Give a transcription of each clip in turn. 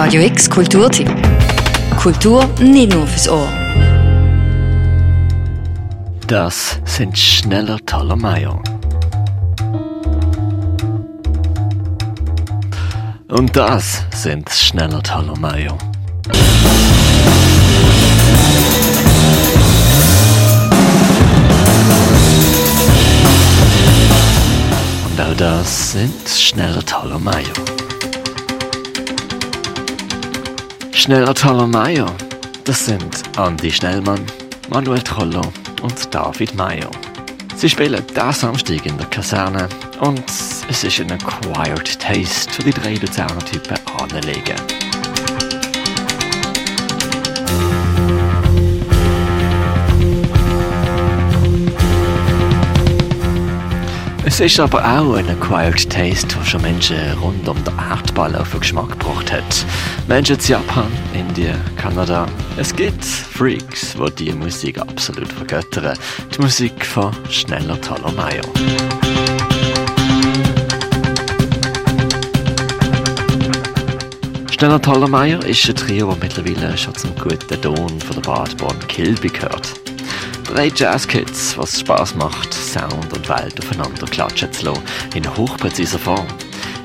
Radio X Kulturtipp. Kultur nicht nur fürs Ohr. Das sind schneller Tolomeo. Und das sind schneller Tolomeo. Und all das sind schneller Tolomeo. Schneller Tolomeo, das sind Andy Schnellmann, Manuel Trollo und David Mayo. Sie spielen diesen Samstag in der Kaserne und es ist ein Acquired Taste für die drei Luzerner Typen anlegen. Es ist aber auch ein Acquired Taste, der schon Menschen rund um den Erdball auf den Geschmack gebracht hat. Menschen in Japan, Indien, Kanada. Es gibt Freaks, die diese Musik absolut vergöttern. Die Musik von Schneller Talomayo. Schneller Talomayo ist ein Trio, das mittlerweile schon zum guten Ton von der Badborn Kilby gehört. Drei Jazzkids, was Spaß macht, Sound und Welt aufeinander klatschen zu lassen, in hochpräziser Form.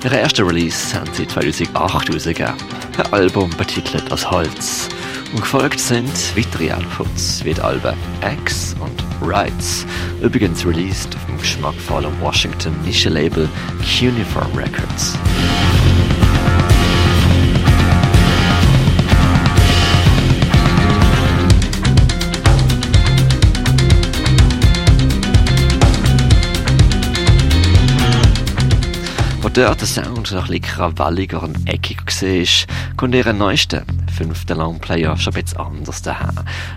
Ihre erste Release haben sie 2008 herausgegeben. Ein Album betitelt als Holz. Und gefolgt sind weitere Outputs wie die Alben X und Rights, übrigens released auf dem geschmackvollen Washington Nische-Label Cuneiform Records. Dort der Sound noch ein bisschen krawalliger und eckiger war, kommt ihr neuester fünfter Longplayer schon ein bisschen anders daher.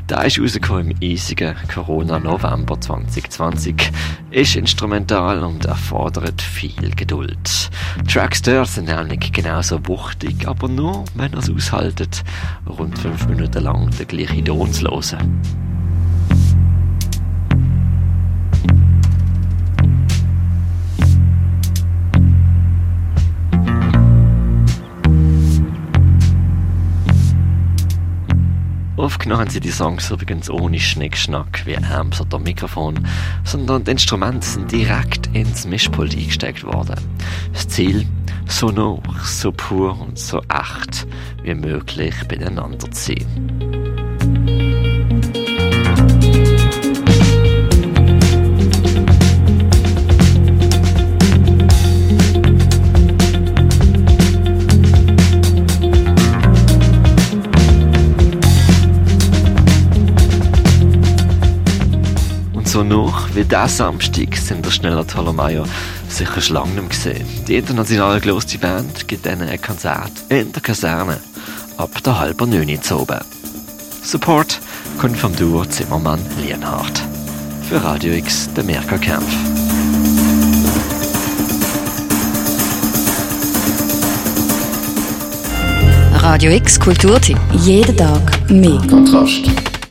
Der ist rausgekommen im eisigen Corona-November 2020, ist instrumental und erfordert viel Geduld. Tracks dort sind nämlich genauso wuchtig, aber nur, wenn ihr es aushaltet, rund fünf Minuten lang den gleichen Ton zu hören. Aufgenommen sie die Songs übrigens ohne Schnickschnack wie Amps oder Mikrofon, sondern die Instrumente sind direkt ins Mischpult eingesteckt worden. Das Ziel, so noch, so pur und so echt wie möglich beieinander zu sein. So noch wie diesen Samstag sind der schneller Tolomayo sicher schon lange nicht mehr gesehen. Die international grosse Band gibt ihnen ein Konzert in der Kaserne ab der halben neun zu oben. Support kommt vom Duo Zimmermann Lienhardt. Für Radio X der Mirka Kempf. Radio X Kulturtipp. Jeden Tag mehr. Kontrast.